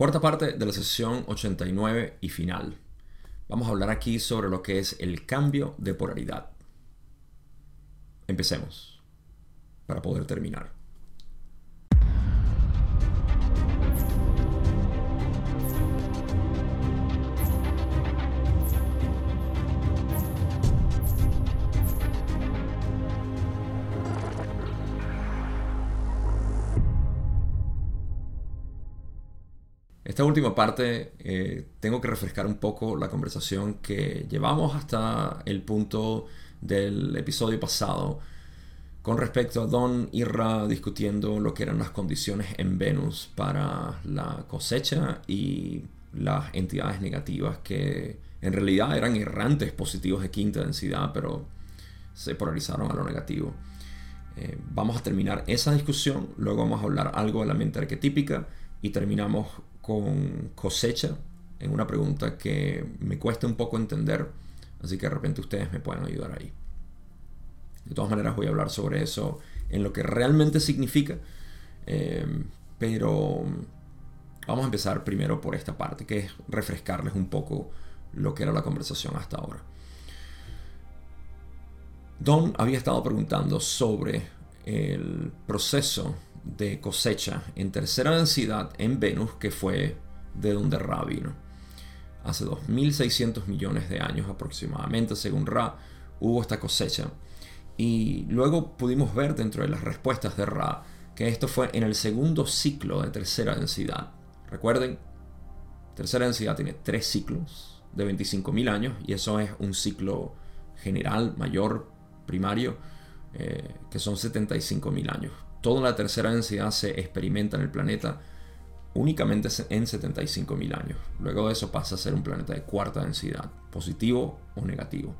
Cuarta parte de la sesión 89 y final. Vamos a hablar aquí sobre lo que es el cambio de polaridad. Empecemos para poder terminar. Esta última parte eh, tengo que refrescar un poco la conversación que llevamos hasta el punto del episodio pasado con respecto a Don y Ra discutiendo lo que eran las condiciones en Venus para la cosecha y las entidades negativas que en realidad eran errantes positivos de quinta densidad pero se polarizaron a lo negativo. Eh, vamos a terminar esa discusión, luego vamos a hablar algo de la mente arquetípica y terminamos con cosecha en una pregunta que me cuesta un poco entender, así que de repente ustedes me pueden ayudar ahí. De todas maneras voy a hablar sobre eso en lo que realmente significa, eh, pero vamos a empezar primero por esta parte, que es refrescarles un poco lo que era la conversación hasta ahora. Don había estado preguntando sobre el proceso de cosecha en tercera densidad en Venus, que fue de donde Ra vino. Hace 2.600 millones de años aproximadamente, según Ra, hubo esta cosecha. Y luego pudimos ver dentro de las respuestas de Ra que esto fue en el segundo ciclo de tercera densidad. Recuerden, tercera densidad tiene tres ciclos de 25.000 años y eso es un ciclo general, mayor, primario, eh, que son 75.000 años toda la tercera densidad se experimenta en el planeta únicamente en 75.000 años. Luego de eso pasa a ser un planeta de cuarta densidad, positivo o negativo.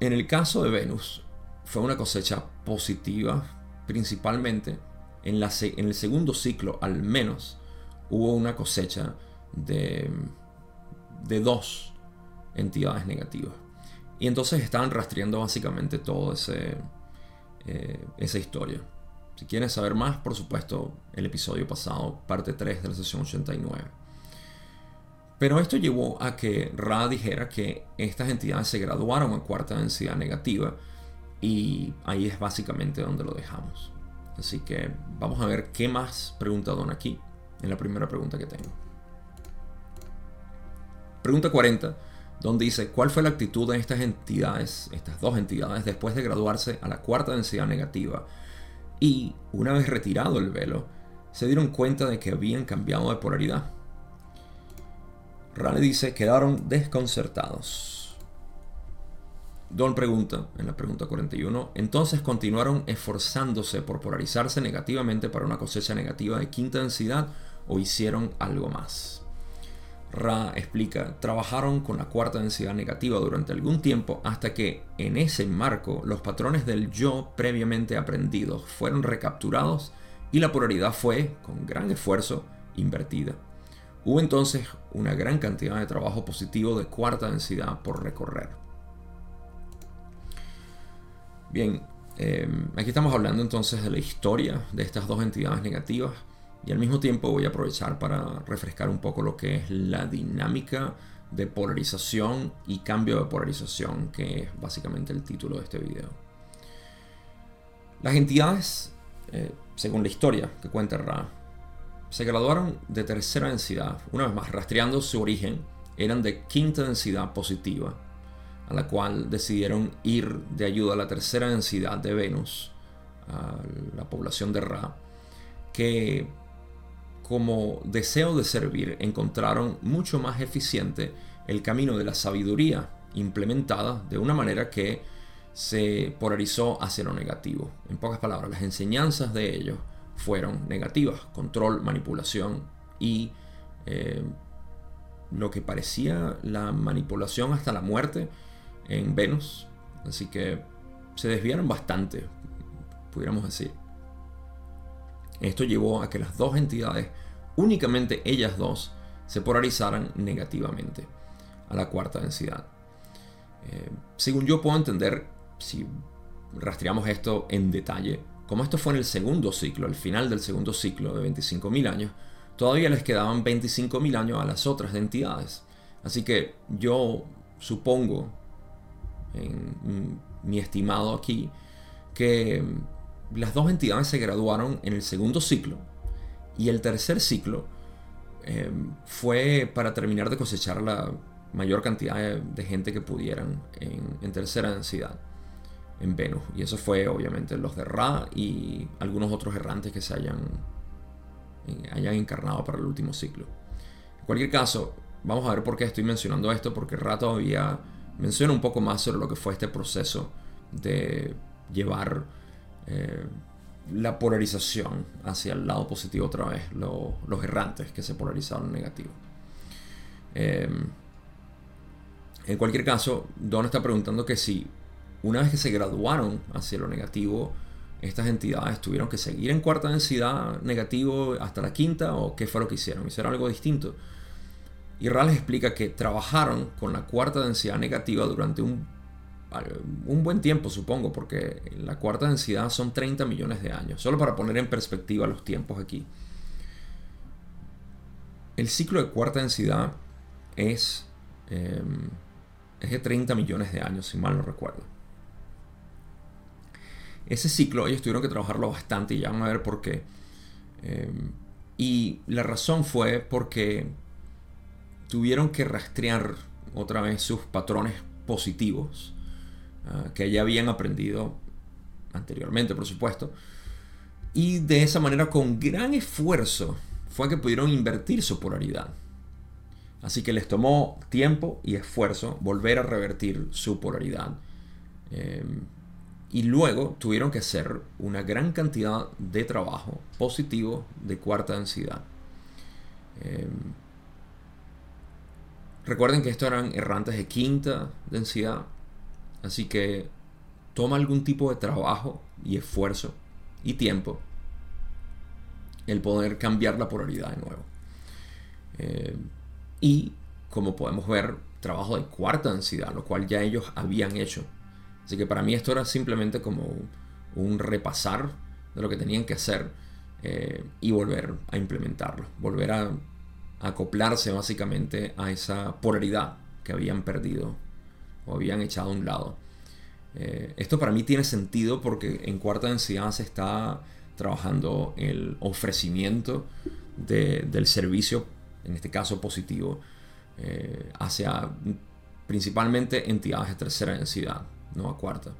En el caso de Venus, fue una cosecha positiva, principalmente en, la, en el segundo ciclo al menos hubo una cosecha de, de dos entidades negativas. Y entonces estaban rastreando básicamente todo ese, eh, esa historia. Si quieren saber más, por supuesto, el episodio pasado, parte 3 de la sesión 89. Pero esto llevó a que Ra dijera que estas entidades se graduaron a cuarta densidad negativa y ahí es básicamente donde lo dejamos. Así que vamos a ver qué más pregunta Don aquí en la primera pregunta que tengo. Pregunta 40 donde dice cuál fue la actitud de estas entidades, estas dos entidades, después de graduarse a la cuarta densidad negativa. Y, una vez retirado el velo, se dieron cuenta de que habían cambiado de polaridad. Raleigh dice, quedaron desconcertados. Don pregunta, en la pregunta 41, entonces continuaron esforzándose por polarizarse negativamente para una cosecha negativa de quinta densidad o hicieron algo más. Ra explica, trabajaron con la cuarta densidad negativa durante algún tiempo hasta que en ese marco los patrones del yo previamente aprendidos fueron recapturados y la polaridad fue, con gran esfuerzo, invertida. Hubo entonces una gran cantidad de trabajo positivo de cuarta densidad por recorrer. Bien, eh, aquí estamos hablando entonces de la historia de estas dos entidades negativas y al mismo tiempo voy a aprovechar para refrescar un poco lo que es la dinámica de polarización y cambio de polarización, que es básicamente el título de este video. Las entidades, eh, según la historia que cuenta Ra, se graduaron de tercera densidad, una vez más rastreando su origen, eran de quinta densidad positiva, a la cual decidieron ir de ayuda a la tercera densidad de Venus, a la población de Ra, que como deseo de servir encontraron mucho más eficiente el camino de la sabiduría implementada de una manera que se polarizó hacia lo negativo. En pocas palabras, las enseñanzas de ellos fueron negativas, control, manipulación y eh, lo que parecía la manipulación hasta la muerte en Venus. Así que se desviaron bastante, pudiéramos decir. Esto llevó a que las dos entidades, únicamente ellas dos, se polarizaran negativamente a la cuarta densidad. Eh, según yo puedo entender, si rastreamos esto en detalle, como esto fue en el segundo ciclo, al final del segundo ciclo de 25.000 años, todavía les quedaban 25.000 años a las otras entidades. Así que yo supongo, en mi estimado aquí, que las dos entidades se graduaron en el segundo ciclo y el tercer ciclo eh, fue para terminar de cosechar la mayor cantidad de, gente que pudieran en, tercera densidad en Venus. Y eso fue obviamente los de Ra y algunos otros errantes que se hayan, eh, hayan encarnado para el último ciclo. En cualquier caso, vamos a ver por qué estoy mencionando esto, porque Ra todavía menciona un poco más sobre lo que fue este proceso de llevar eh, la polarización hacia el lado positivo otra vez, los errantes que se polarizaron negativo. Eh, en cualquier caso, Don está preguntando que si una vez que se graduaron hacia lo negativo, estas entidades tuvieron que seguir en cuarta densidad negativo hasta la quinta o qué fue lo que hicieron, hicieron algo distinto. Y Ra les explica que trabajaron con la cuarta densidad negativa durante un un buen tiempo, supongo, porque la cuarta densidad son 30 millones de años. Solo para poner en perspectiva los tiempos aquí. El ciclo de cuarta densidad es, em, es de 30 millones de años, si mal no recuerdo. Ese ciclo ellos tuvieron que trabajarlo bastante y ya van a ver por qué. Em, y la razón fue porque tuvieron que rastrear otra vez sus patrones positivos Ah, que ya habían aprendido anteriormente, por supuesto. Y de esa manera, con gran esfuerzo, fue que pudieron invertir su polaridad. Así que les tomó tiempo y esfuerzo volver a revertir su polaridad. Em, y luego tuvieron que hacer una gran cantidad de trabajo positivo de cuarta densidad. Em, recuerden que estos eran errantes de quinta densidad Así que toma algún tipo de trabajo y esfuerzo y tiempo el poder cambiar la polaridad de nuevo. Eh, y como podemos ver, trabajo de cuarta densidad, lo cual ya ellos habían hecho. Así que para mí esto era simplemente como un repasar de lo que tenían que hacer eh, y volver a implementarlo, volver a acoplarse básicamente a esa polaridad que habían perdido o habían echado a un lado. Eh, esto para mí tiene sentido porque en cuarta densidad se está trabajando el ofrecimiento del servicio, en este caso positivo, eh, hacia principalmente entidades de tercera densidad, no a cuarta.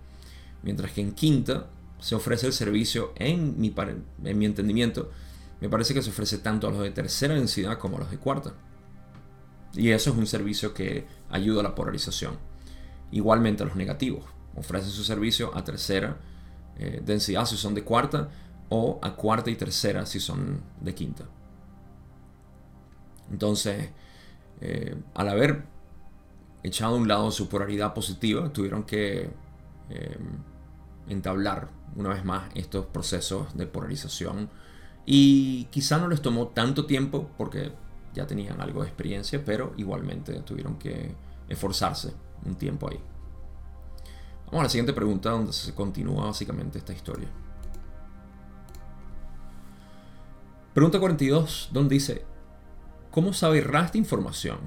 Mientras que en quinta se ofrece el servicio, en mi, en mi entendimiento, me parece que se ofrece tanto a los de tercera densidad como a los de cuarta. Y eso es un servicio que ayuda a la polarización igualmente a los negativos. Ofrecen su servicio a tercera eh, densidad si son de cuarta o a cuarta y tercera si son de quinta. Entonces, eh, al haber echado a un lado su polaridad positiva, tuvieron que eh, entablar una vez más estos procesos de polarización. Y quizá no les tomó tanto tiempo porque ya tenían algo de experiencia, pero igualmente tuvieron que esforzarse un tiempo ahí. Vamos a la siguiente pregunta donde se continúa básicamente esta historia. Pregunta 42, donde dice, ¿cómo sabe Ra esta información?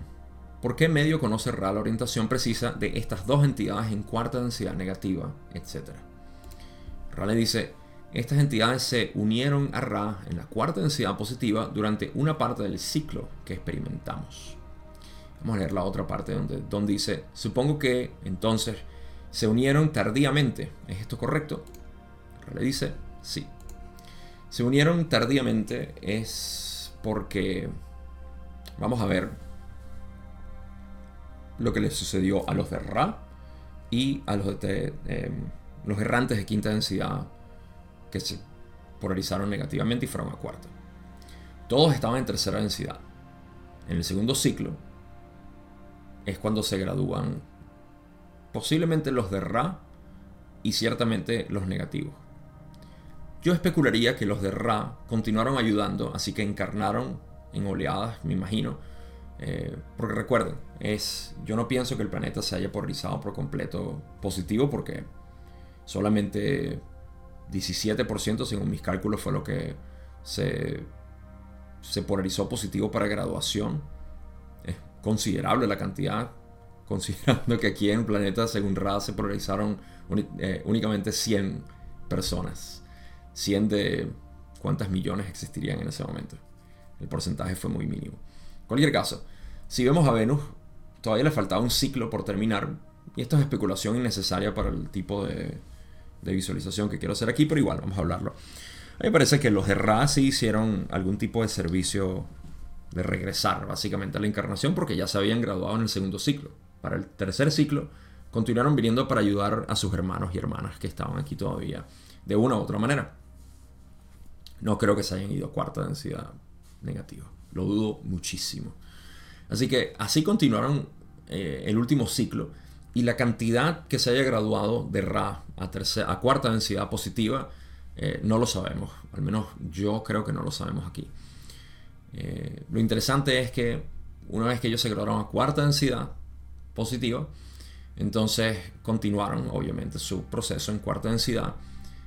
¿Por qué medio conoce Ra la orientación precisa de estas dos entidades en cuarta densidad negativa, etcétera? Ra le dice, estas entidades se unieron a Ra en la cuarta densidad positiva durante una parte del ciclo que experimentamos. Vamos a leer la otra parte donde Don dice, supongo que entonces se unieron tardíamente. ¿Es esto correcto? Le dice, sí. Se unieron tardíamente es porque, vamos a ver lo que le sucedió a los de Ra y a los, de, em, los errantes de quinta densidad que se polarizaron negativamente y fueron a cuarta. Todos estaban en tercera densidad. En el segundo ciclo, es cuando se gradúan posiblemente los de Ra y ciertamente los negativos. Yo especularía que los de Ra continuaron ayudando, así que encarnaron en oleadas, me imagino. Eh, porque recuerden, es, yo no pienso que el planeta se haya polarizado por completo positivo porque solamente 17% según mis cálculos fue lo que se, se polarizó positivo para graduación. Considerable la cantidad, considerando que aquí en el planeta, según RA, se polarizaron eh, únicamente 100 personas. 100 de cuántas millones existirían en ese momento. El porcentaje fue muy mínimo. En cualquier caso, si vemos a Venus, todavía le faltaba un ciclo por terminar. Y esto es especulación innecesaria para el tipo de, de visualización que quiero hacer aquí, pero igual vamos a hablarlo. A mí me parece que los de Ra sí hicieron algún tipo de servicio de regresar básicamente a la encarnación porque ya se habían graduado en el segundo ciclo. Para el tercer ciclo continuaron viniendo para ayudar a sus hermanos y hermanas que estaban aquí todavía de una u otra manera. No creo que se hayan ido a cuarta densidad negativa. Lo dudo muchísimo. Así que así continuaron eh, el último ciclo y la cantidad que se haya graduado de Ra a, a cuarta densidad positiva eh, no lo sabemos. Al menos yo creo que no lo sabemos aquí. Eh, lo interesante es que una vez que ellos se graduaron a cuarta densidad positiva, entonces continuaron obviamente su proceso en cuarta densidad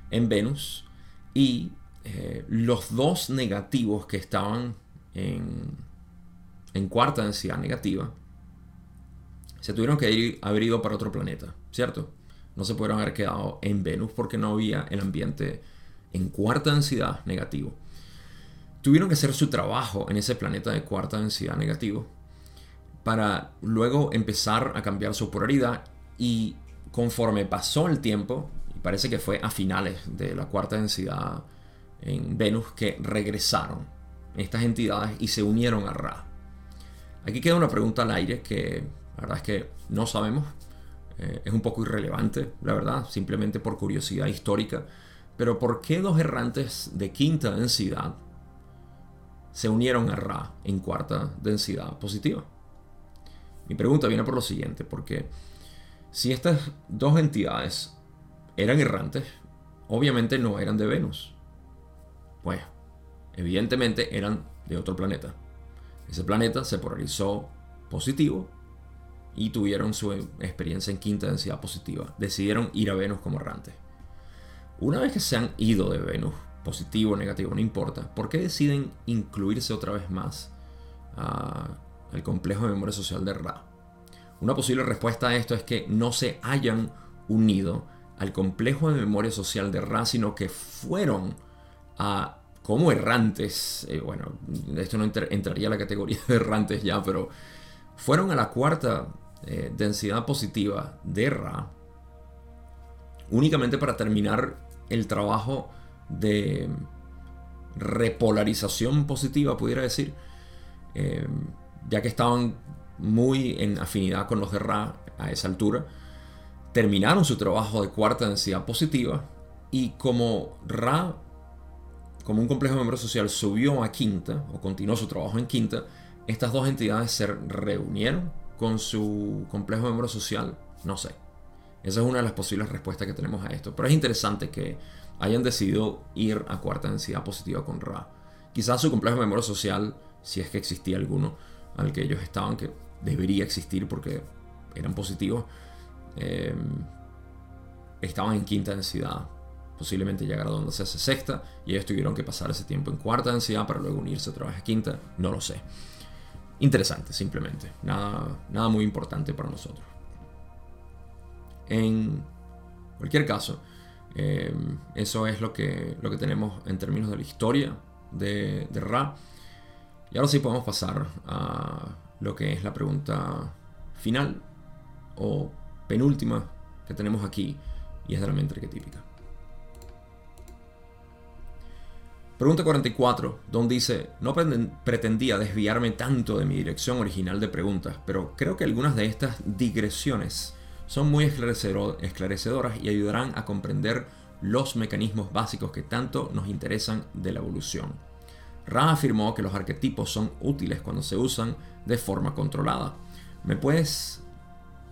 en Venus y eh, los dos negativos que estaban en, en cuarta densidad negativa se tuvieron que ir, haber ido para otro planeta, ¿cierto? No se pudieron haber quedado en Venus porque no había el ambiente en cuarta densidad negativo. Tuvieron que hacer su trabajo en ese planeta de cuarta densidad negativo para luego empezar a cambiar su polaridad y conforme pasó el tiempo, y parece que fue a finales de la cuarta densidad en Venus que regresaron estas entidades y se unieron a Ra. Aquí queda una pregunta al aire que la verdad es que no sabemos. Eh, es un poco irrelevante, la verdad, simplemente por curiosidad histórica. Pero ¿por qué dos errantes de quinta densidad se unieron a Ra en cuarta densidad positiva? Mi pregunta viene por lo siguiente, porque si estas dos entidades eran errantes, obviamente no eran de Venus. Pues, evidentemente eran de otro planeta. Ese planeta se polarizó positivo y tuvieron su experiencia en quinta densidad positiva. Decidieron ir a Venus como errantes. Una vez que se han ido de Venus, positivo negativo, no importa, ¿por qué deciden incluirse otra vez más al complejo de memoria social de Ra? Una posible respuesta a esto es que no se hayan unido al complejo de memoria social de Ra, sino que fueron a como errantes, eh, bueno, esto no entraría a la categoría de errantes ya, pero fueron a la cuarta eh, densidad positiva de Ra únicamente para terminar el trabajo de repolarización positiva, pudiera decir, eh, ya que estaban muy en afinidad con los de Ra a esa altura, terminaron su trabajo de cuarta densidad positiva y como Ra, como un complejo memoria social, subió a quinta o continuó su trabajo en quinta, estas dos entidades se reunieron con su complejo memoria social? No sé. Esa es una de las posibles respuestas que tenemos a esto. Pero es interesante que hayan decidido ir a cuarta densidad positiva con Ra. Quizás su complejo de memoria social, si es que existía alguno al que ellos estaban, que debería existir porque eran positivos, eh, estaban en quinta densidad. Posiblemente ya graduándose a sexta y ellos tuvieron que pasar ese tiempo en cuarta densidad para luego unirse otra vez a quinta. No lo sé interesante simplemente, nada, nada muy importante para nosotros. En cualquier caso, eh, eso es lo que, lo que tenemos en términos de la historia de, de Ra. Y ahora sí podemos pasar a lo que es la pregunta final o penúltima que tenemos aquí y es de la mente arquetípica. Pregunta 44, donde dice, no pretendía desviarme tanto de mi dirección original de preguntas, pero creo que algunas de estas digresiones son muy esclarecedoras y ayudarán a comprender los mecanismos básicos que tanto nos interesan de la evolución. Ra afirmó que los arquetipos son útiles cuando se usan de forma controlada. ¿Me puedes,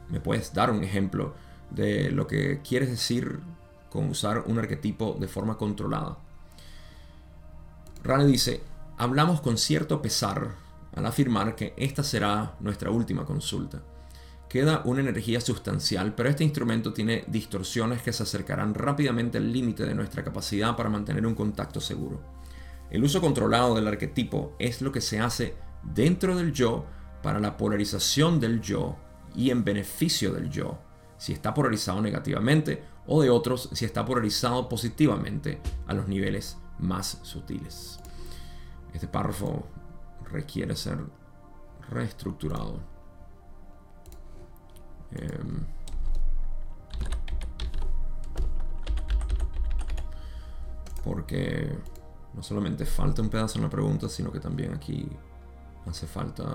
¿Me puedes dar un ejemplo de lo que quieres decir con usar un arquetipo de forma controlada? Rane dice, hablamos con cierto pesar al afirmar que esta será nuestra última consulta. Queda una energía sustancial, pero este instrumento tiene distorsiones que se acercarán rápidamente al límite de nuestra capacidad para mantener un contacto seguro. El uso controlado del arquetipo es lo que se hace dentro del yo para la polarización del yo y en beneficio del yo, si está polarizado negativamente, o de otros si está polarizado positivamente a los niveles más sutiles. Este párrafo requiere ser reestructurado. Em, porque no solamente falta un pedazo en la pregunta, sino que también aquí hace falta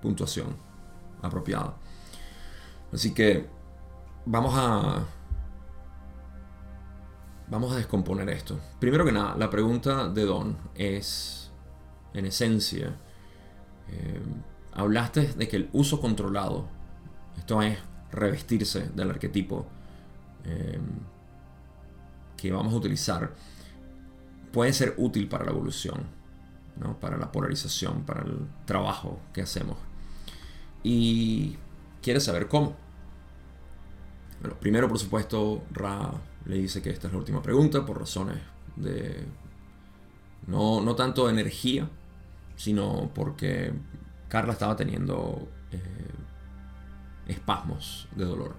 puntuación apropiada. Así que vamos a vamos a descomponer esto. Primero que nada, la pregunta de Don es, en esencia, eh, hablaste de que el uso controlado, esto es revestirse del arquetipo eh, que vamos a utilizar, puede ser útil para la evolución, para la polarización, para el trabajo que hacemos. Y quieres saber cómo. Bueno, primero, por supuesto, Ra le dice que esta es la última pregunta por razones de... No, no tanto de energía, sino porque Carla estaba teniendo eh, espasmos de dolor.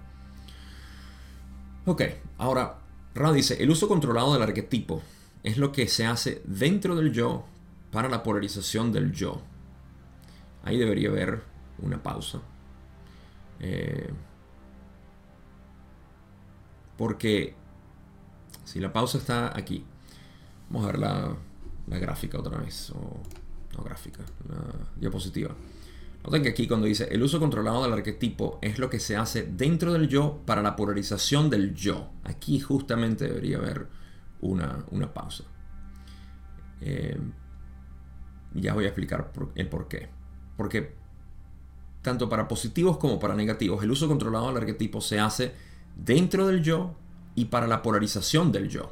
Ok, ahora Ra dice, el uso controlado del arquetipo es lo que se hace dentro del yo para la polarización del yo. Ahí debería haber una pausa. Eh, porque si la pausa está aquí, vamos a ver la, gráfica otra vez, no gráfica, la diapositiva. Noten que aquí cuando dice el uso controlado del arquetipo es lo que se hace dentro del yo para la polarización del yo. Aquí justamente debería haber una, pausa. Eh, ya voy a explicar el por qué. Porque tanto para positivos como para negativos, el uso controlado del arquetipo se hace dentro del yo y para la polarización del yo.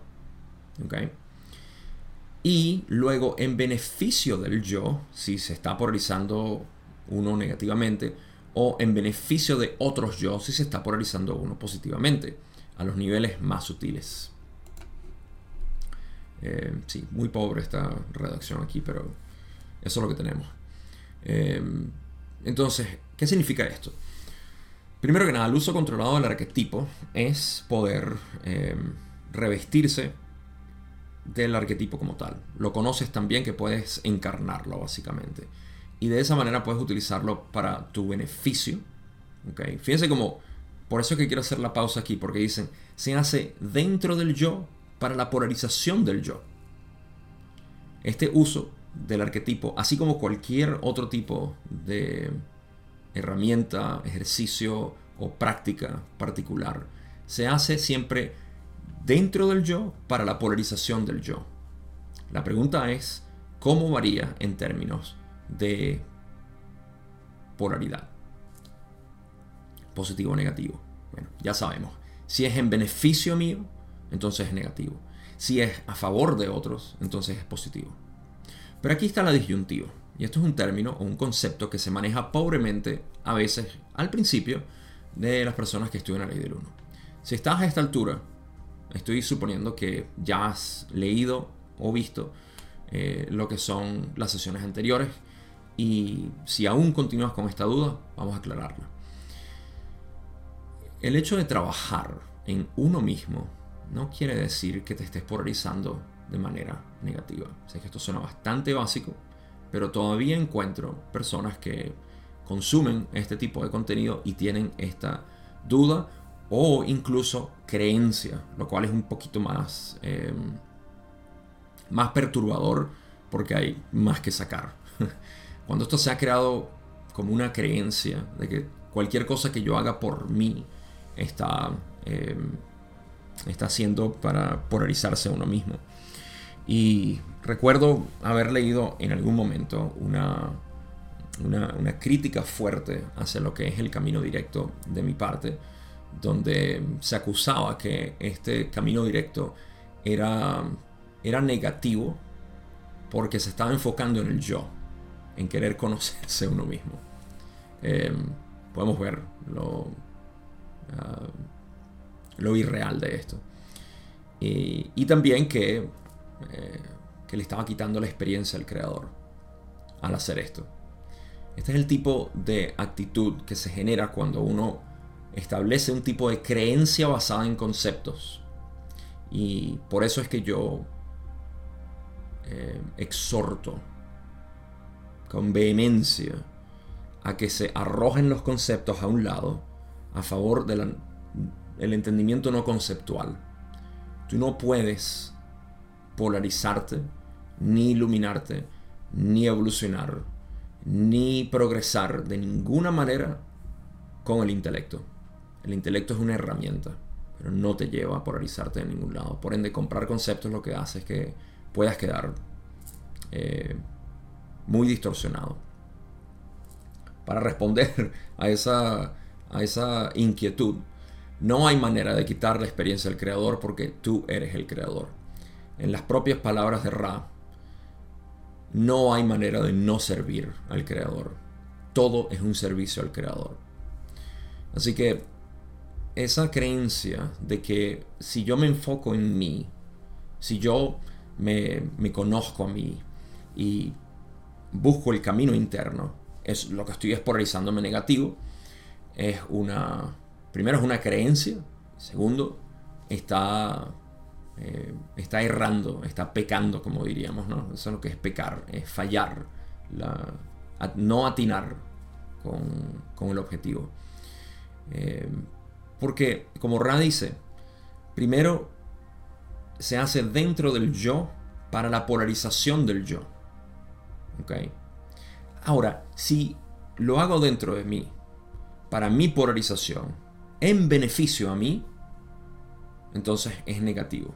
Y luego en beneficio del yo, si se está polarizando uno negativamente, o en beneficio de otros yo, si se está polarizando uno positivamente, a los niveles más sutiles. Eh, sí, muy pobre esta redacción aquí, pero eso es lo que tenemos. Eh, entonces, ¿qué significa esto? Primero que nada, el uso controlado del arquetipo es poder eh, revestirse del arquetipo como tal. Lo conoces también que puedes encarnarlo básicamente. Y de esa manera puedes utilizarlo para tu beneficio. ¿okay? Fíjense como, por eso es que quiero hacer la pausa aquí, porque dicen, se hace dentro del yo para la polarización del yo. Este uso del arquetipo, así como cualquier otro tipo de herramienta, ejercicio o práctica particular, se hace siempre dentro del yo para la polarización del yo. La pregunta es, ¿cómo varía en términos de polaridad? Positivo o negativo. Bueno, ya sabemos. Si es en beneficio mío, entonces es negativo. Si es a favor de otros, entonces es positivo. Pero aquí está la disyuntiva. Y esto es un término o un concepto que se maneja pobremente a veces al principio de las personas que estudian la ley del 1. Si estás a esta altura, estoy suponiendo que ya has leído o visto eh, lo que son las sesiones anteriores y si aún continúas con esta duda, vamos a aclararla. El hecho de trabajar en uno mismo no quiere decir que te estés polarizando de manera negativa. Sé que esto suena bastante básico, pero todavía encuentro personas que consumen este tipo de contenido y tienen esta duda o incluso creencia, lo cual es un poquito más, em, más perturbador porque hay más que sacar. Cuando esto se ha creado como una creencia de que cualquier cosa que yo haga por mí está, em, está haciendo para polarizarse a uno mismo. Y recuerdo haber leído en algún momento una, una, crítica fuerte hacia lo que es el camino directo de mi parte, donde se acusaba que este camino directo era, era negativo porque se estaba enfocando en el yo, en querer conocerse uno mismo. Em, podemos ver lo, ah, lo irreal de esto. Y, también que, eh, que le estaba quitando la experiencia al creador al hacer esto. Este es el tipo de actitud que se genera cuando uno establece un tipo de creencia basada en conceptos. Y por eso es que yo eh, exhorto con vehemencia a que se arrojen los conceptos a un lado a favor del entendimiento no conceptual. Tú no puedes polarizarte, ni iluminarte, ni evolucionar, ni progresar de ninguna manera con el intelecto. El intelecto es una herramienta, pero no te lleva a polarizarte de ningún lado. Por ende, comprar conceptos lo que hace es que puedas quedar eh, muy distorsionado. Para responder a esa, a esa inquietud, no hay manera de quitar la experiencia del creador porque tú eres el creador. En las propias palabras de Ra, no hay manera de no servir al creador. Todo es un servicio al creador. Así que esa creencia de que si yo me enfoco en mí, si yo me, me conozco a mí y busco el camino interno, es lo que estoy espolarizándome negativo, es una, primero es una creencia, segundo, está, eh, está errando, está pecando, como diríamos, ¿no? Eso es lo que es pecar, es fallar, no atinar con, el objetivo. Eh, porque, como Ra dice, primero se hace dentro del yo para la polarización del yo. Ahora, si lo hago dentro de mí, para mi polarización, en beneficio a mí, entonces es negativo.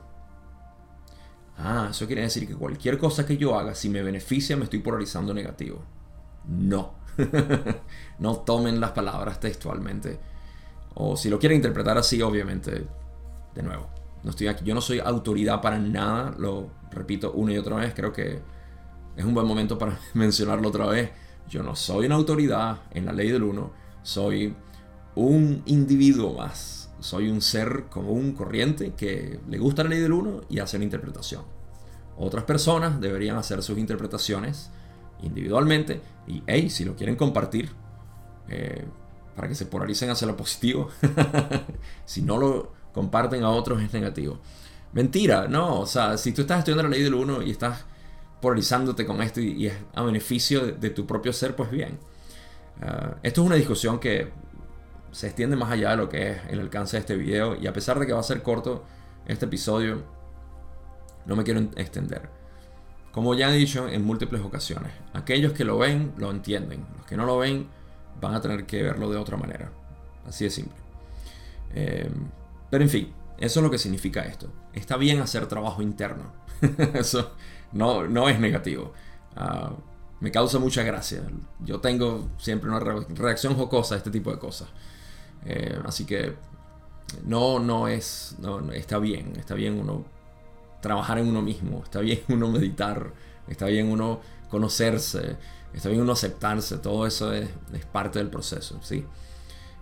Ah, eso quiere decir que cualquier cosa que yo haga, si me beneficia, me estoy polarizando negativo. No. no tomen las palabras textualmente. O si lo quieren interpretar así, obviamente, de nuevo, no estoy aquí. Yo no soy autoridad para nada, lo repito una y otra vez, creo que es un buen momento para mencionarlo otra vez. Yo no soy una autoridad en la ley del uno, soy un individuo más. Soy un ser común, corriente, que le gusta la ley del uno y hace una interpretación. Otras personas deberían hacer sus interpretaciones individualmente y, hey, si lo quieren compartir, eh, para que se polaricen hacia lo positivo, si no lo comparten a otros es negativo. Mentira, no, o sea, si tú estás estudiando la ley del uno y estás polarizándote con esto y, es a beneficio de, tu propio ser, pues bien. Ah, esto es una discusión que se extiende más allá de lo que es el alcance de este video y a pesar de que va a ser corto este episodio, no me quiero extender. Como ya he dicho en múltiples ocasiones, aquellos que lo ven lo entienden, los que no lo ven van a tener que verlo de otra manera. Así de simple. Eh, pero en fin, eso es lo que significa esto. Está bien hacer trabajo interno. eso no, no es negativo. Ah, me causa mucha gracia. Yo tengo siempre una reacción jocosa a este tipo de cosas. Eh, así que no, no es, no, está bien, está bien uno trabajar en uno mismo, está bien uno meditar, está bien uno conocerse, está bien uno aceptarse, todo eso es, parte del proceso, ¿sí?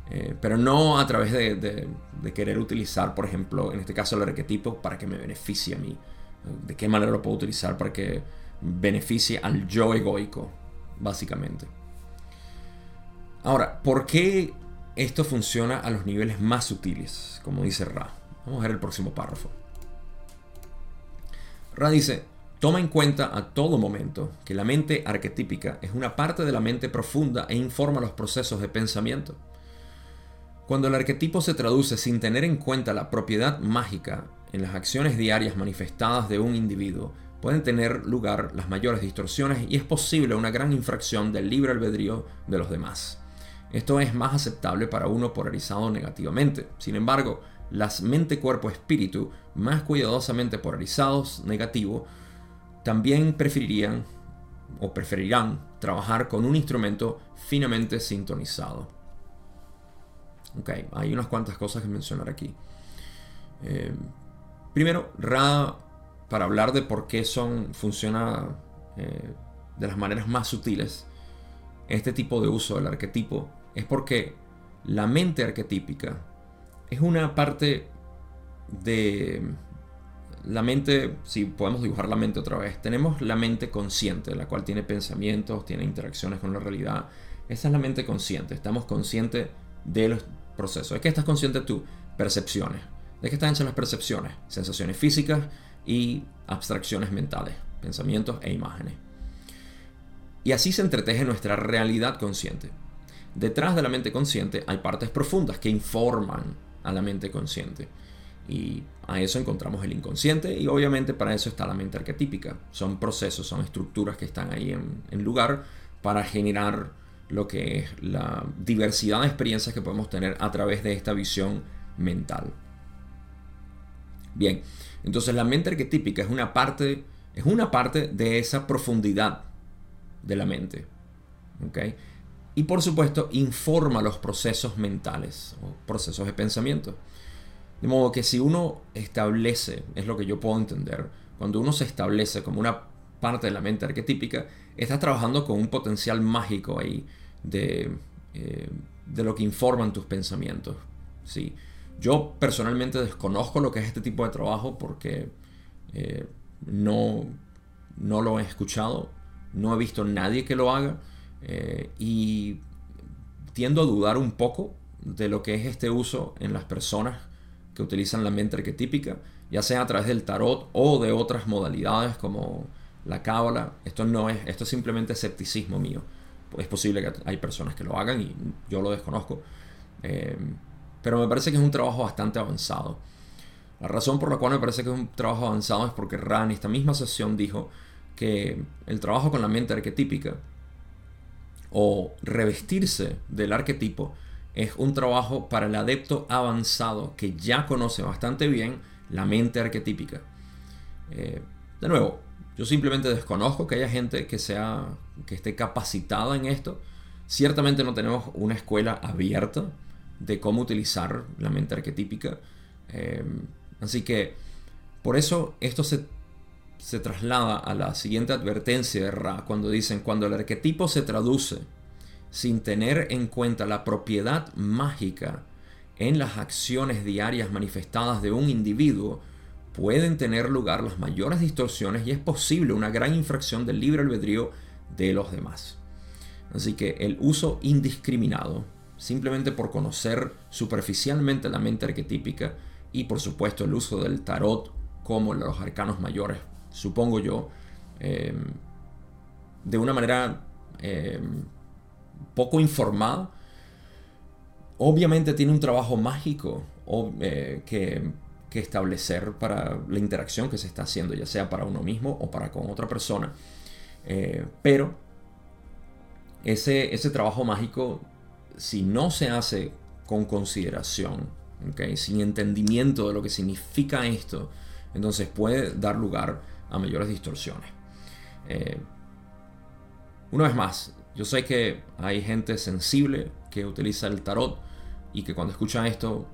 Eh, pero no a través de, de, querer utilizar, por ejemplo, en este caso el arquetipo para que me beneficie a mí. ¿De qué manera lo puedo utilizar para que beneficie al yo egoico, básicamente? Ahora, ¿por qué esto funciona a los niveles más sutiles? Como dice Ra. Vamos a ver el próximo párrafo. Ra dice, toma en cuenta a todo momento que la mente arquetípica es una parte de la mente profunda e informa los procesos de pensamiento. Cuando el arquetipo se traduce sin tener en cuenta la propiedad mágica en las acciones diarias manifestadas de un individuo, pueden tener lugar las mayores distorsiones y es posible una gran infracción del libre albedrío de los demás. Esto es más aceptable para uno polarizado negativamente. Sin embargo, las mente-cuerpo-espíritu más cuidadosamente polarizados negativo también preferirían o preferirán trabajar con un instrumento finamente sintonizado. Ok, hay unas cuantas cosas que mencionar aquí. Eh, primero, Ra, para hablar de por qué son, funciona eh, de las maneras más sutiles, este tipo de uso del arquetipo es porque la mente arquetípica es una parte de la mente, si podemos dibujar la mente otra vez, tenemos la mente consciente, la cual tiene pensamientos, tiene interacciones con la realidad. Esa es la mente consciente, estamos conscientes de los procesos. ¿De qué estás consciente tú? Percepciones. ¿De qué están hechas las percepciones? Sensaciones físicas y abstracciones mentales, pensamientos e imágenes. Y así se entreteje nuestra realidad consciente. Detrás de la mente consciente hay partes profundas que informan a la mente consciente. Y a eso encontramos el inconsciente y obviamente para eso está la mente arquetípica. Son procesos, son estructuras que están ahí en, lugar para generar lo que es la diversidad de experiencias que podemos tener a través de esta visión mental. Bien, entonces la mente arquetípica es una parte, es una parte de esa profundidad de la mente. ¿okay? Y por supuesto informa los procesos mentales o procesos de pensamiento. De modo que si uno establece, es lo que yo puedo entender, cuando uno se establece como una parte de la mente arquetípica, estás trabajando con un potencial mágico ahí de, eh, de lo que informan tus pensamientos. ¿sí? Yo personalmente desconozco lo que es este tipo de trabajo porque eh, no, no lo he escuchado, no he visto nadie que lo haga eh, y tiendo a dudar un poco de lo que es este uso en las personas que utilizan la mente arquetípica, ya sea a través del tarot o de otras modalidades como la cábala. Esto no es, esto es simplemente escepticismo mío. Es posible que hay personas que lo hagan y yo lo desconozco. Eh, pero me parece que es un trabajo bastante avanzado. La razón por la cual me parece que es un trabajo avanzado es porque Ra en esta misma sesión dijo que el trabajo con la mente arquetípica o revestirse del arquetipo es un trabajo para el adepto avanzado que ya conoce bastante bien la mente arquetípica. Eh, de nuevo, yo simplemente desconozco que haya gente que, sea, que esté capacitada en esto. Ciertamente no tenemos una escuela abierta de cómo utilizar la mente arquetípica. Eh, así que por eso esto se se traslada a la siguiente advertencia de Ra cuando dicen cuando el arquetipo se traduce sin tener en cuenta la propiedad mágica en las acciones diarias manifestadas de un individuo, pueden tener lugar las mayores distorsiones y es posible una gran infracción del libre albedrío de los demás. Así que el uso indiscriminado, simplemente por conocer superficialmente la mente arquetípica y por supuesto el uso del tarot como los arcanos mayores supongo yo, em, de una manera em, poco informada. Obviamente tiene un trabajo mágico eh, que, establecer para la interacción que se está haciendo, ya sea para uno mismo o para con otra persona. Eh, pero ese, ese trabajo mágico, si no se hace con consideración, sin entendimiento de lo que significa esto, entonces puede dar lugar a mayores distorsiones. Eh, una vez más, yo sé que hay gente sensible que utiliza el tarot y que cuando escuchan esto,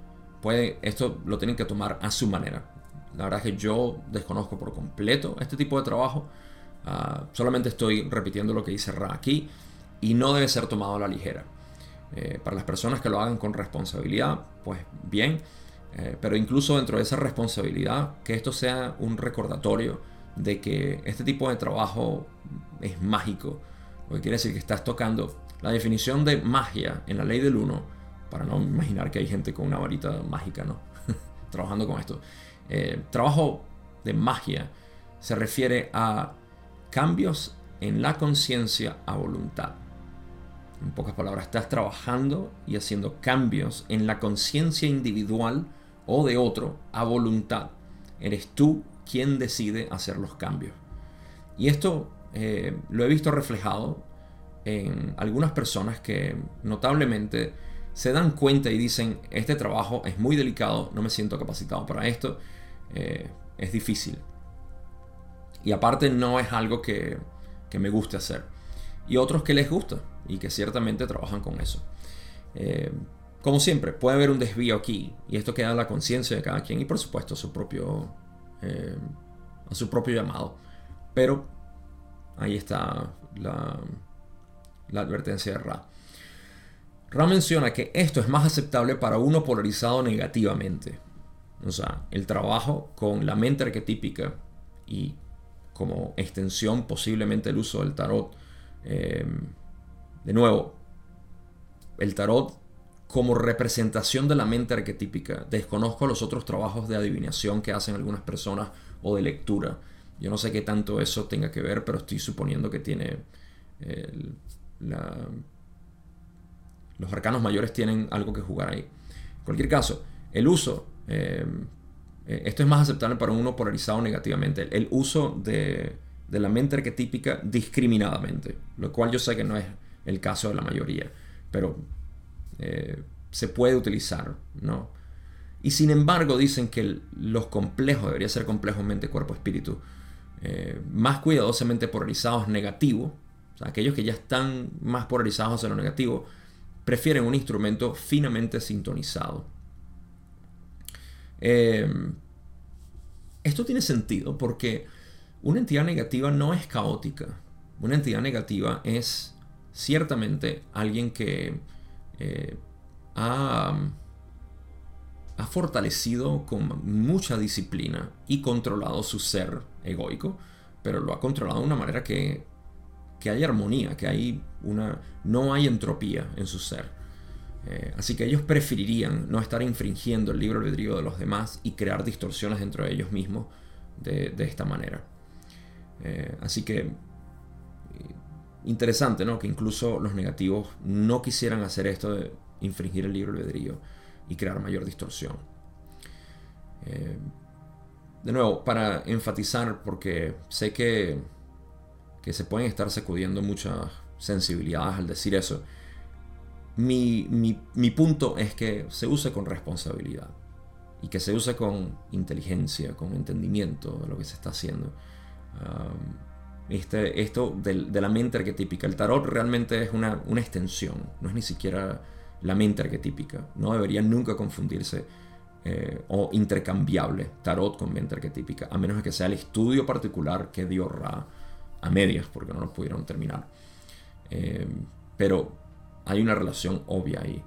puede, esto lo tienen que tomar a su manera. La verdad es que yo desconozco por completo este tipo de trabajo. Ah, solamente estoy repitiendo lo que dice Ra aquí y no debe ser tomado a la ligera. Eh, para las personas que lo hagan con responsabilidad, pues bien, eh, pero incluso dentro de esa responsabilidad, que esto sea un recordatorio de que este tipo de trabajo es mágico, lo que quiere decir que estás tocando la definición de magia en la ley del uno, para no imaginar que hay gente con una varita mágica, ¿no? Trabajando con esto. Eh, trabajo de magia se refiere a cambios en la conciencia a voluntad. En pocas palabras, estás trabajando y haciendo cambios en la conciencia individual o de otro a voluntad. Eres tú quién decide hacer los cambios. Y esto eh, lo he visto reflejado en algunas personas que notablemente se dan cuenta y dicen, este trabajo es muy delicado, no me siento capacitado para esto, eh, es difícil. Y aparte no es algo que, me guste hacer. Y otros que les gusta y que ciertamente trabajan con eso. Eh, como siempre, puede haber un desvío aquí y esto queda en la conciencia de cada quien y por supuesto su propio a su propio llamado. Pero ahí está la, advertencia de Ra. Ra menciona que esto es más aceptable para uno polarizado negativamente. O sea, el trabajo con la mente arquetípica y como extensión posiblemente el uso del tarot. Eh, de nuevo, el tarot como representación de la mente arquetípica. Desconozco los otros trabajos de adivinación que hacen algunas personas o de lectura. Yo no sé qué tanto eso tenga que ver, pero estoy suponiendo que tiene los arcanos mayores tienen algo que jugar ahí. En cualquier caso, el uso, eh, eh, esto es más aceptable para uno polarizado negativamente, el uso de, la mente arquetípica discriminadamente, lo cual yo sé que no es el caso de la mayoría, pero eh, se puede utilizar, ¿no? Y sin embargo dicen que los complejos, debería ser complejo mente, cuerpo, espíritu, más cuidadosamente polarizados negativo, aquellos que ya están más polarizados hacia lo negativo, prefieren un instrumento finamente sintonizado. Em, esto tiene sentido porque una entidad negativa no es caótica. Una entidad negativa es ciertamente alguien que eh, ha, ha, fortalecido con mucha disciplina y controlado su ser egoico, pero lo ha controlado de una manera que que hay armonía, que hay una, no hay entropía en su ser. Eh, así que ellos preferirían no estar infringiendo el libre albedrío de los demás y crear distorsiones dentro de ellos mismos de, esta manera. Eh, así que eh, interesante, ¿no? Que incluso los negativos no quisieran hacer esto de infringir el libre albedrío y crear mayor distorsión. De nuevo, para enfatizar, porque sé que que se pueden estar sacudiendo muchas sensibilidades al decir eso. Mi, punto es que se use con responsabilidad y que se use con inteligencia, con entendimiento de lo que se está haciendo. este, esto de, la mente arquetípica. El tarot realmente es una, una, extensión, no es ni siquiera la mente arquetípica. No debería nunca confundirse eh, o intercambiable tarot con mente arquetípica, a menos que sea el estudio particular que dio Ra a medias porque no lo pudieron terminar. Eh, pero hay una relación obvia ahí.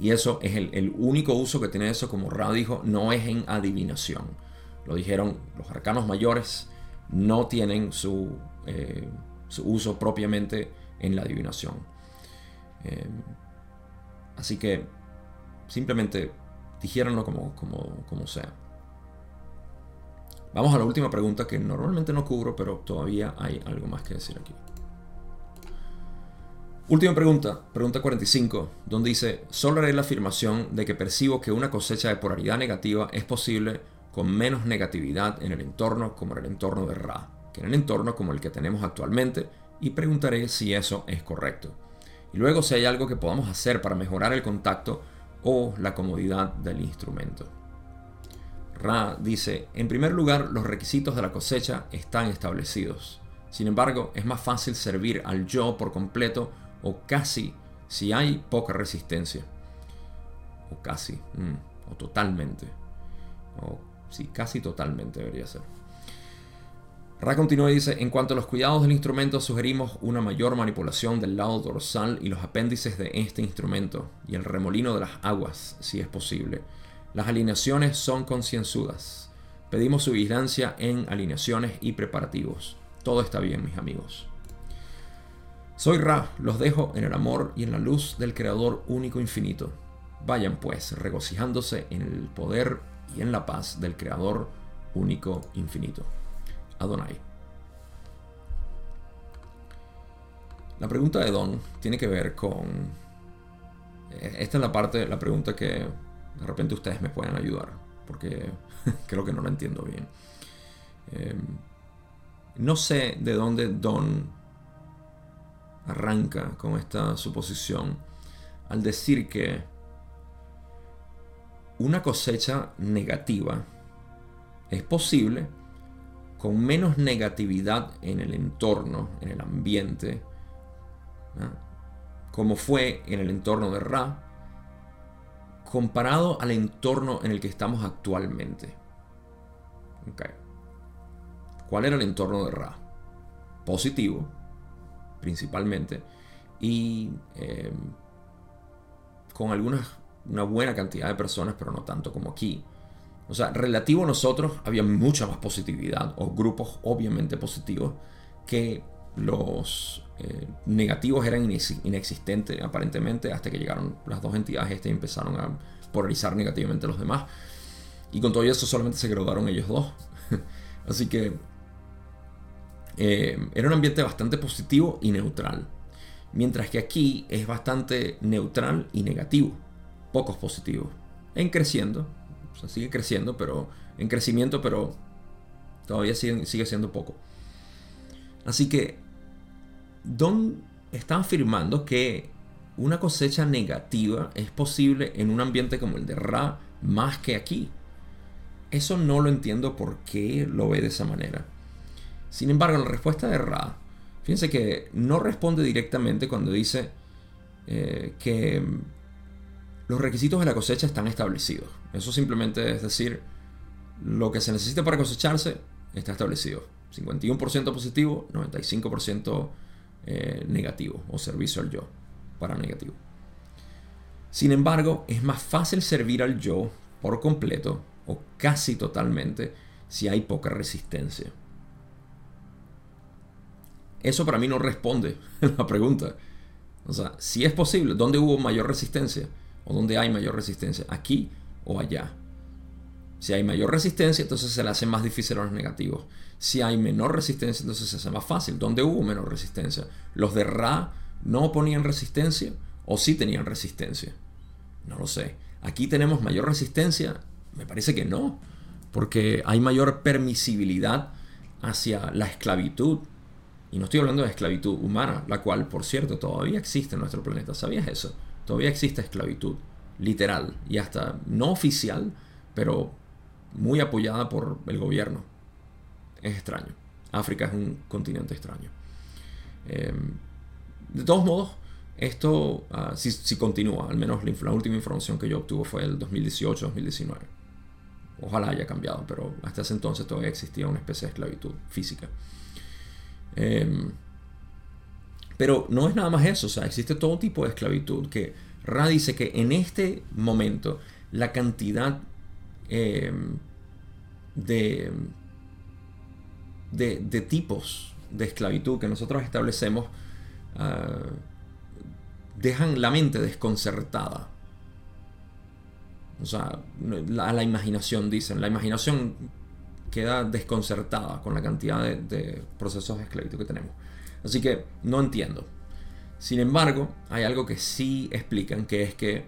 Y eso es el, único uso que tiene eso, como Ra dijo, no es en adivinación. Lo dijeron los arcanos mayores, no tienen su, eh, su uso propiamente en la adivinación. Eh, así que simplemente dijéronlo como, como, como sea. Vamos a la última pregunta que normalmente no cubro, pero todavía hay algo más que decir aquí. Última pregunta, pregunta 45, donde dice, solo haré la afirmación de que percibo que una cosecha de polaridad negativa es posible con menos negatividad en el entorno como en el entorno de Ra, que en el entorno como el que tenemos actualmente, y preguntaré si eso es correcto. Y luego si hay algo que podamos hacer para mejorar el contacto o la comodidad del instrumento. Ra dice, en primer lugar, los requisitos de la cosecha están establecidos. Sin embargo, es más fácil servir al yo por completo o casi si hay poca resistencia. O casi, mm, o totalmente. O sí, casi totalmente debería ser. Ra continúa y dice, en cuanto a los cuidados del instrumento, sugerimos una mayor manipulación del lado dorsal y los apéndices de este instrumento y el remolino de las aguas, si es posible. Las alineaciones son concienzudas. Pedimos su vigilancia en alineaciones y preparativos. Todo está bien, mis amigos. Soy Ra, los dejo en el amor y en la luz del Creador único infinito. Vayan pues, regocijándose en el poder y en la paz del Creador único infinito. Adonai. La pregunta de Don tiene que ver con... Eh, esta es la parte, la pregunta que de repente ustedes me pueden ayudar, porque creo que no lo entiendo bien. Em, no sé de dónde Don arranca con esta suposición al decir que una cosecha negativa es posible con menos negatividad en el entorno, en el ambiente, como fue en el entorno de Ra, comparado al entorno en el que estamos actualmente. ¿Cuál era el entorno de Ra? Positivo, principalmente, y eh, con algunas, una buena cantidad de personas, pero no tanto como aquí. O sea, relativo a nosotros había mucha más positividad, o grupos obviamente positivos, que los eh, negativos eran inexistentes aparentemente hasta que llegaron las dos entidades y empezaron a polarizar negativamente a los demás. Y con todo eso solamente se graduaron ellos dos. Así que eh, era un ambiente bastante positivo y neutral. Mientras que aquí es bastante neutral y negativo. Pocos positivos. En creciendo. Sigue creciendo, pero en crecimiento, pero todavía sigue, sigue siendo poco. Así que Don está afirmando que una cosecha negativa es posible en un ambiente como el de Ra más que aquí. Eso no lo entiendo por qué lo ve de esa manera. Sin embargo, la respuesta de Ra, fíjense que no responde directamente cuando dice eh, que los requisitos de la cosecha están establecidos. Eso simplemente es decir, lo que se necesita para cosecharse está establecido. 51% positivo, 95% eh, negativo o servicio al yo para negativo. Sin embargo, es más fácil servir al yo por completo o casi totalmente si hay poca resistencia. Eso para mí no responde a la pregunta. O sea, si es posible, ¿dónde hubo mayor resistencia? ¿O dónde hay mayor resistencia? ¿Aquí o allá? Si hay mayor resistencia, entonces se le hace más difícil a los negativos. Si hay menor resistencia, entonces se hace más fácil. ¿Dónde hubo menor resistencia? ¿Los de Ra no ponían resistencia o sí tenían resistencia? No lo sé. ¿Aquí tenemos mayor resistencia? Me parece que no, porque hay mayor permisibilidad hacia la esclavitud. Y no estoy hablando de esclavitud humana, la cual, por cierto, todavía existe en nuestro planeta. ¿Sabías eso? Todavía existe esclavitud, literal, y hasta no oficial, pero muy apoyada por el gobierno. Es extraño. África es un continente extraño. Em, de todos modos, esto, ah, si, continúa, al menos la, última información que yo obtuve fue el 2018-2019. Ojalá haya cambiado, pero hasta ese entonces todavía existía una especie de esclavitud física. Em, pero no es nada más eso, o sea, existe todo tipo de esclavitud que Ra dice que en este momento la cantidad em, de, de, tipos de esclavitud que nosotros establecemos ah, dejan la mente desconcertada. O sea, a la imaginación dicen, la imaginación queda desconcertada con la cantidad de, procesos de esclavitud que tenemos. Así que no entiendo. Sin embargo, hay algo que sí explican, que es que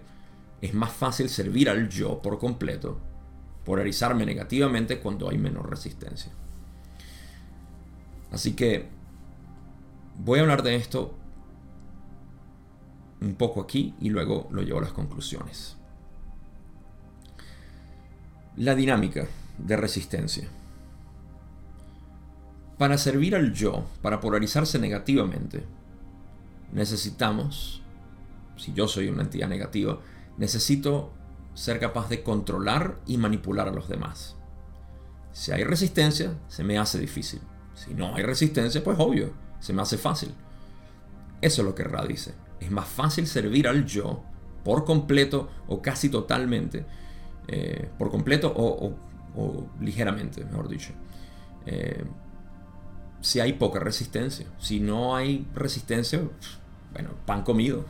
es más fácil servir al yo por completo, polarizarme negativamente cuando hay menor resistencia. Así que voy a hablar de esto un poco aquí y luego lo llevo a las conclusiones. La dinámica de resistencia. Para servir al yo, para polarizarse negativamente, necesitamos, si yo soy una entidad negativa, necesito ser capaz de controlar y manipular a los demás. Si hay resistencia, se me hace difícil. Si no hay resistencia, pues obvio, se me hace fácil. Eso es lo que Ra dice. Es más fácil servir al yo por completo o casi totalmente, eh, por completo o, ligeramente, mejor dicho. Eh, si hay poca resistencia. Si no hay resistencia, bueno, pan comido.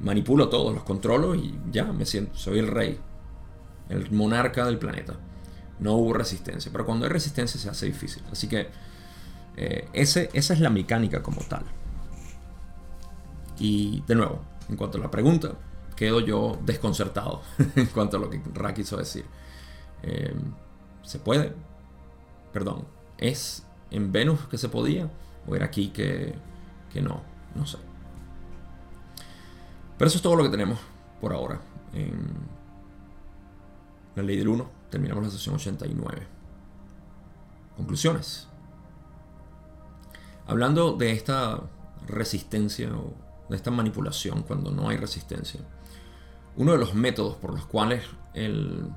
Manipulo todo, los controlo y ya me siento, soy el rey, el monarca del planeta. No hubo resistencia, pero cuando hay resistencia se hace difícil. Así que eh, ese, esa es la mecánica como tal. Y de nuevo, en cuanto a la pregunta, quedo yo desconcertado en cuanto a lo que Ra quiso decir. Eh, ¿Se puede? Perdón, ¿es en Venus que se podía? ¿O era aquí que, que no? No sé. Pero eso es todo lo que tenemos por ahora en la ley del 1. Terminamos la sesión 89. Conclusiones. Hablando de esta resistencia o de esta manipulación cuando no hay resistencia, uno de los métodos por los cuales el,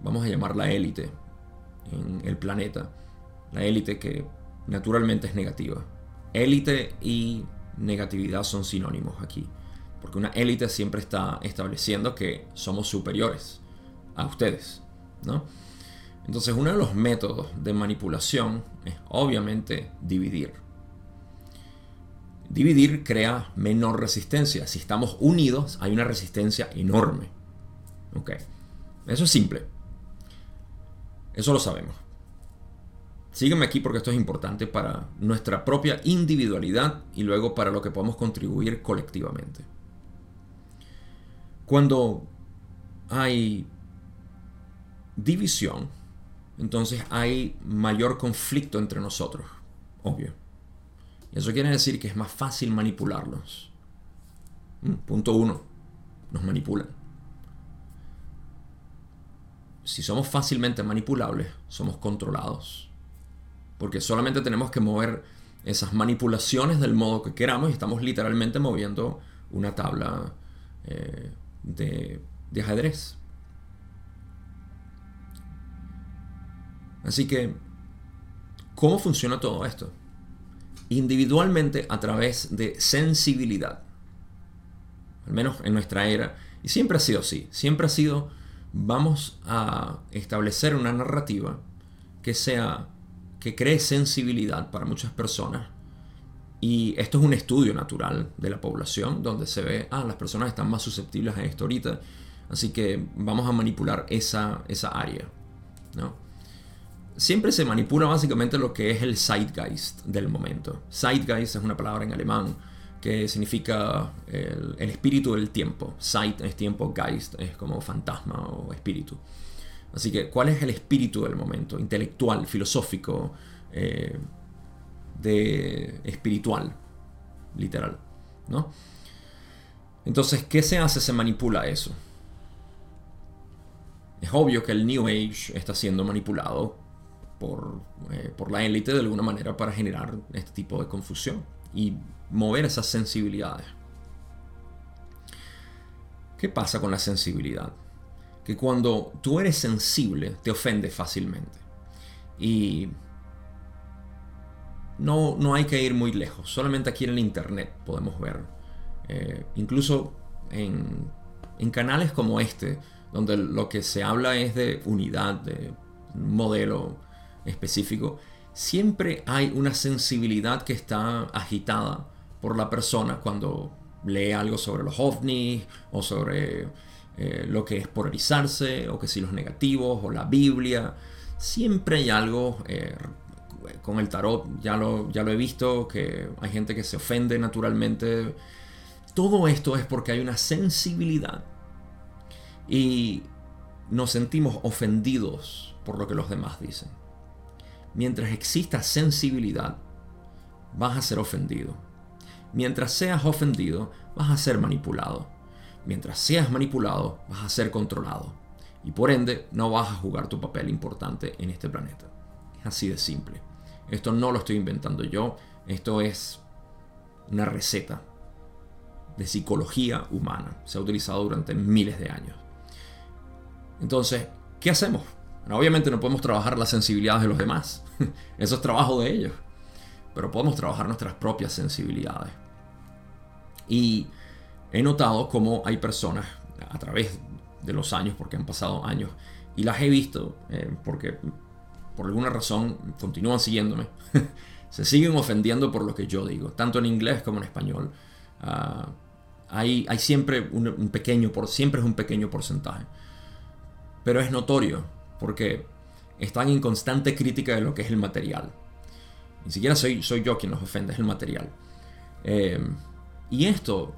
vamos a llamar la élite en el planeta, la élite que naturalmente es negativa, élite y negatividad son sinónimos aquí. porque una élite siempre está estableciendo que somos superiores a ustedes, ¿no? Entonces uno de los métodos de manipulación es obviamente dividir. Dividir crea menor resistencia. Si estamos unidos hay una resistencia enorme. Eso es simple. Eso lo sabemos. Sígueme aquí porque esto es importante para nuestra propia individualidad y luego para lo que podemos contribuir colectivamente. Cuando hay división, entonces hay mayor conflicto entre nosotros, obvio. Y eso quiere decir que es más fácil manipularlos. Mm, punto uno, nos manipulan. Si somos fácilmente manipulables, somos controlados. Porque solamente tenemos que mover esas manipulaciones del modo que queramos y estamos literalmente moviendo una tabla eh, de, de ajedrez. Así que, ¿cómo funciona todo esto? Individualmente a través de sensibilidad. Al menos en nuestra era. Y siempre ha sido así. Siempre ha sido, vamos a establecer una narrativa que sea, que cree sensibilidad para muchas personas. Y esto es un estudio natural de la población donde se ve, ah, las personas están más susceptibles a esto ahorita. Así que vamos a manipular esa, esa área. ¿no? siempre se manipula básicamente lo que es el Zeitgeist del momento. Zeitgeist es una palabra en alemán que significa el, espíritu del tiempo. Zeit es tiempo, Geist es como fantasma o espíritu. Así que, ¿cuál es el espíritu del momento? Intelectual, filosófico, eh, de espiritual, literal, ¿no? Entonces, ¿qué se hace? Se manipula eso. Es obvio que el New Age está siendo manipulado eh, por, la élite de alguna manera para generar este tipo de confusión y mover esas sensibilidades. ¿Qué pasa con la sensibilidad? Que cuando tú eres sensible te ofende fácilmente. Y no, no hay que ir muy lejos. Solamente aquí en el Internet podemos ver. Eh, incluso en, en canales como este, donde lo que se habla es de unidad, de modelo específico, siempre hay una sensibilidad que está agitada por la persona cuando lee algo sobre los ovnis o sobre eh, lo que es polarizarse o que si los negativos o la Biblia. Siempre hay algo eh, con el tarot, ya lo, ya lo he visto, que hay gente que se ofende naturalmente. Todo esto es porque hay una sensibilidad y nos sentimos ofendidos por lo que los demás dicen mientras exista sensibilidad, vas a ser ofendido. Mientras seas ofendido, vas a ser manipulado. Mientras seas manipulado, vas a ser controlado. Y por ende, no vas a jugar tu papel importante en este planeta. Es así de simple. Esto no lo estoy inventando yo. Esto es una receta de psicología humana. Se ha utilizado durante miles de años. Entonces, ¿qué hacemos? obviamente no podemos trabajar las sensibilidades de los demás. Eso es trabajo de ellos. Pero podemos trabajar nuestras propias sensibilidades. Y he notado cómo hay personas a través de los años, porque han pasado años, y las he visto, eh, porque por alguna razón continúan siguiéndome, se siguen ofendiendo por lo que yo digo, tanto en inglés como en español. Ah, hay, hay, siempre un, pequeño, por, siempre es un pequeño porcentaje. Pero es notorio porque están en constante crítica de lo que es el material. Ni siquiera soy, soy yo quien los ofende, es el material. Eh, y esto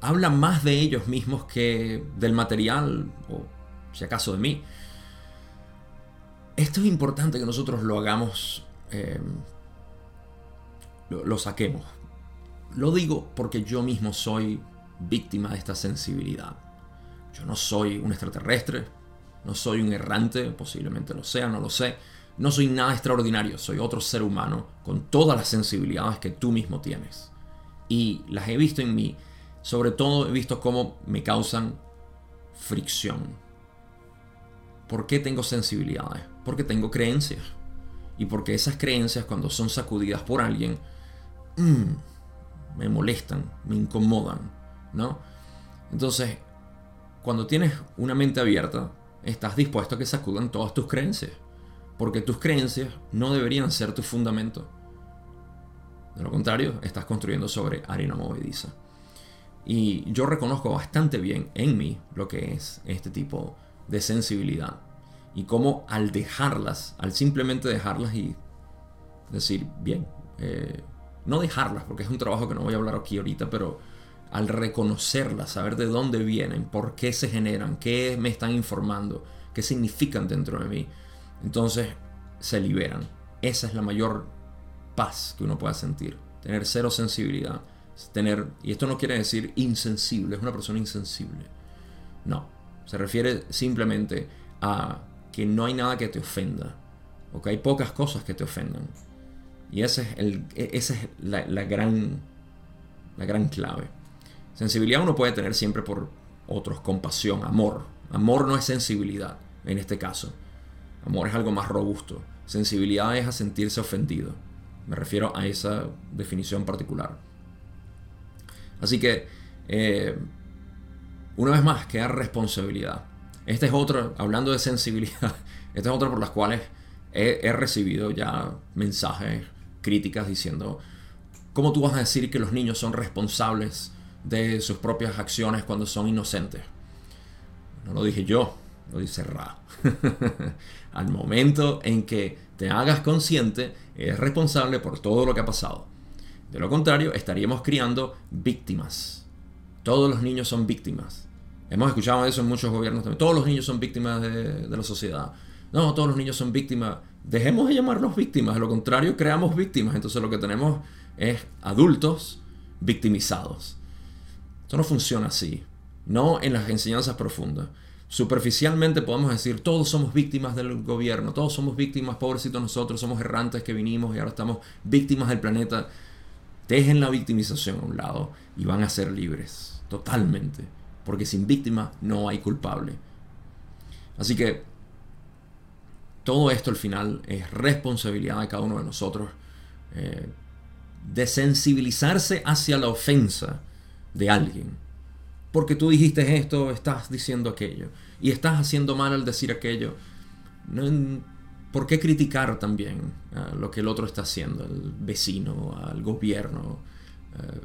habla más de ellos mismos que del material, o si acaso de mí. Esto es importante que nosotros lo hagamos, eh, lo saquemos. Lo digo porque yo mismo soy víctima de esta sensibilidad. Yo no soy un extraterrestre, no soy un errante, posiblemente lo sea, no lo sé. No soy nada extraordinario, soy otro ser humano con todas las sensibilidades que tú mismo tienes. Y las he visto en mí. Sobre todo he visto cómo me causan fricción. ¿Por qué tengo sensibilidades? Porque tengo creencias. Y porque esas creencias cuando son sacudidas por alguien, mm, me molestan, me incomodan, ¿no? Entonces, cuando tienes una mente abierta, estás dispuesto a que sacudan todas tus creencias, porque tus creencias no deberían ser tu fundamento. De lo contrario, estás construyendo sobre arena movediza. Y yo reconozco bastante bien en mí lo que es este tipo de sensibilidad. Y cómo al dejarlas, al simplemente dejarlas y decir, bien, eh, no dejarlas, porque es un trabajo que no voy a hablar aquí ahorita, pero al reconocerlas, saber de dónde vienen, por qué se generan, qué me están informando, qué significan dentro de mí, entonces se liberan. Esa es la mayor paz que uno pueda sentir. Tener cero sensibilidad. Tener, y esto no quiere decir insensible, es una persona insensible. No, se refiere simplemente a que no hay nada que te ofenda, o que hay pocas cosas que te ofendan. Y esa e, es la, gran, la gran clave. Sensibilidad uno puede tener siempre por otros, compasión, amor. Amor no es sensibilidad en este caso. Amor es algo más robusto. Sensibilidad es a sentirse ofendido. Me refiero a esa definición particular. Así que, eh, una vez más, queda responsabilidad. Este es otro, hablando de sensibilidad, esta es otra por las cuales he, recibido ya mensajes, críticas diciendo, ¿cómo tú vas a decir que los niños son responsables de sus propias acciones cuando son inocentes? No lo dije yo, lo dice Ra. Al momento en que te hagas consciente, eres responsable por todo lo que ha pasado. De lo contrario, estaríamos criando víctimas. Todos los niños son víctimas. Hemos escuchado eso en muchos gobiernos también. Todos los niños son víctimas de, la sociedad. No, todos los niños son víctimas. Dejemos de llamarlos víctimas. De lo contrario, creamos víctimas. Entonces lo que tenemos es adultos victimizados. Esto no funciona así. No en las enseñanzas profundas. Superficialmente podemos decir, todos somos víctimas del gobierno, todos somos víctimas, pobrecitos nosotros, somos errantes que vinimos y ahora estamos víctimas del planeta. Dejen la victimización a un lado y van a ser libres, totalmente. Porque sin víctima no hay culpable. Así que todo esto al final es responsabilidad de cada uno de nosotros. Eh, de sensibilizarse hacia la ofensa de alguien. Porque tú dijiste esto, estás diciendo aquello. Y estás haciendo mal al decir aquello. No, ¿Por qué criticar también lo que el otro está haciendo, el vecino, al gobierno? Eh,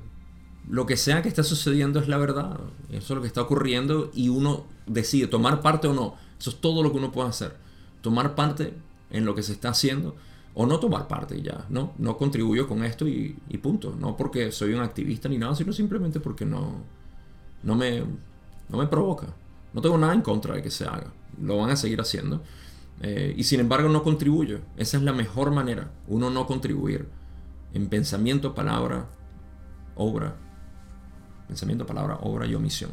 lo que sea que está sucediendo es la verdad. Eso es lo que está ocurriendo y uno decide tomar parte o no. Eso es todo lo que uno puede hacer. Tomar parte en lo que se está haciendo o no tomar parte ya. No, no contribuyo con esto y, y, punto. No porque soy un activista ni nada, sino simplemente porque no, no, me, no me provoca. No tengo nada en contra de que se haga. Lo van a seguir haciendo. Eh, y sin embargo no contribuyo. Esa es la mejor manera. Uno no contribuir en pensamiento, palabra, obra. Pensamiento, palabra, obra y omisión.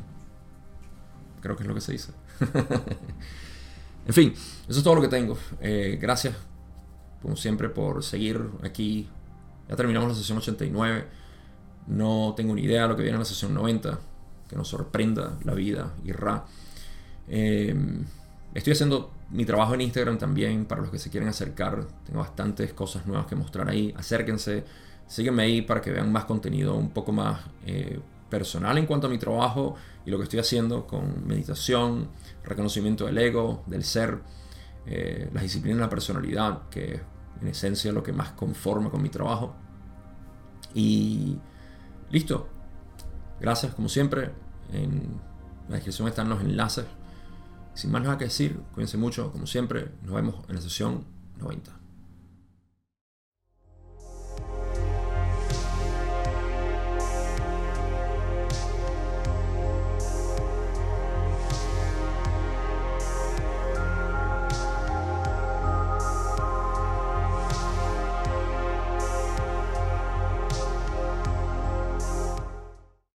Creo que es lo que se dice. en fin, eso es todo lo que tengo. Eh, gracias, como siempre, por seguir aquí. Ya terminamos la sesión 89. No tengo ni idea de lo que viene en la sesión 90. Que nos sorprenda la vida y ra. Eh, estoy haciendo mi trabajo en Instagram también para los que se quieren acercar. Tengo bastantes cosas nuevas que mostrar ahí. Acérquense, sígueme ahí para que vean más contenido un poco más eh, personal en cuanto a mi trabajo y lo que estoy haciendo con meditación, reconocimiento del ego, del ser, eh, las disciplinas de la personalidad, que en esencia es lo que más conforma con mi trabajo. Y listo. Gracias, como siempre. En la descripción están los enlaces sin más nada que decir, cuídense mucho, como siempre, nos vemos en la sesión 90.